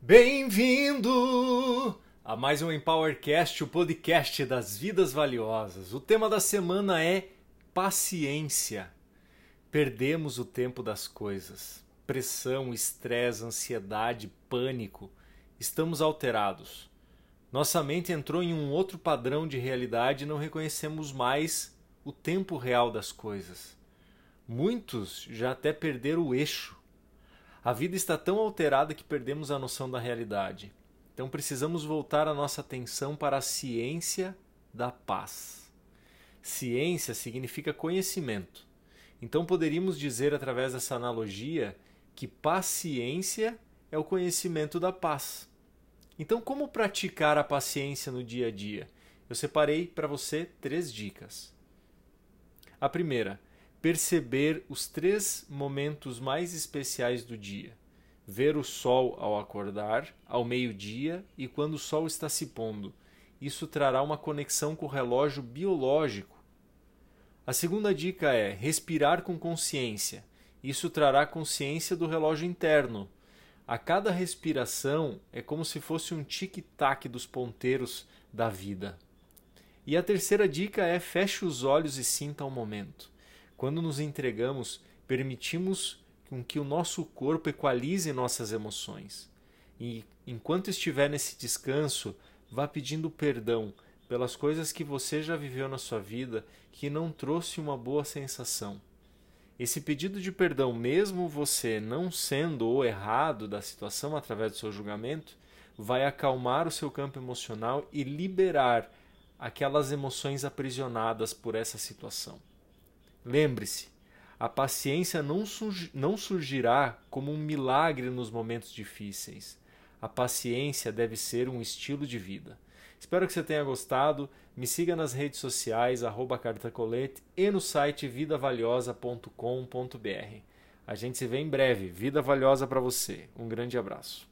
Bem-vindo a mais um Empowercast, o podcast das vidas valiosas. O tema da semana é paciência. Perdemos o tempo das coisas. Pressão, estresse, ansiedade, pânico. Estamos alterados. Nossa mente entrou em um outro padrão de realidade e não reconhecemos mais o tempo real das coisas. Muitos já até perderam o eixo a vida está tão alterada que perdemos a noção da realidade. Então precisamos voltar a nossa atenção para a ciência da paz. Ciência significa conhecimento. Então poderíamos dizer através dessa analogia que paciência é o conhecimento da paz. Então, como praticar a paciência no dia a dia? Eu separei para você três dicas. A primeira, perceber os três momentos mais especiais do dia: ver o sol ao acordar, ao meio-dia e quando o sol está se pondo. Isso trará uma conexão com o relógio biológico. A segunda dica é respirar com consciência. Isso trará consciência do relógio interno. A cada respiração é como se fosse um tic-tac dos ponteiros da vida. E a terceira dica é feche os olhos e sinta o momento. Quando nos entregamos, permitimos com que o nosso corpo equalize nossas emoções. E enquanto estiver nesse descanso, vá pedindo perdão pelas coisas que você já viveu na sua vida que não trouxe uma boa sensação. Esse pedido de perdão, mesmo você não sendo o errado da situação através do seu julgamento, vai acalmar o seu campo emocional e liberar aquelas emoções aprisionadas por essa situação. Lembre-se, a paciência não, não surgirá como um milagre nos momentos difíceis. A paciência deve ser um estilo de vida. Espero que você tenha gostado. Me siga nas redes sociais, cartacolete e no site vidavaliosa.com.br. A gente se vê em breve. Vida valiosa para você. Um grande abraço.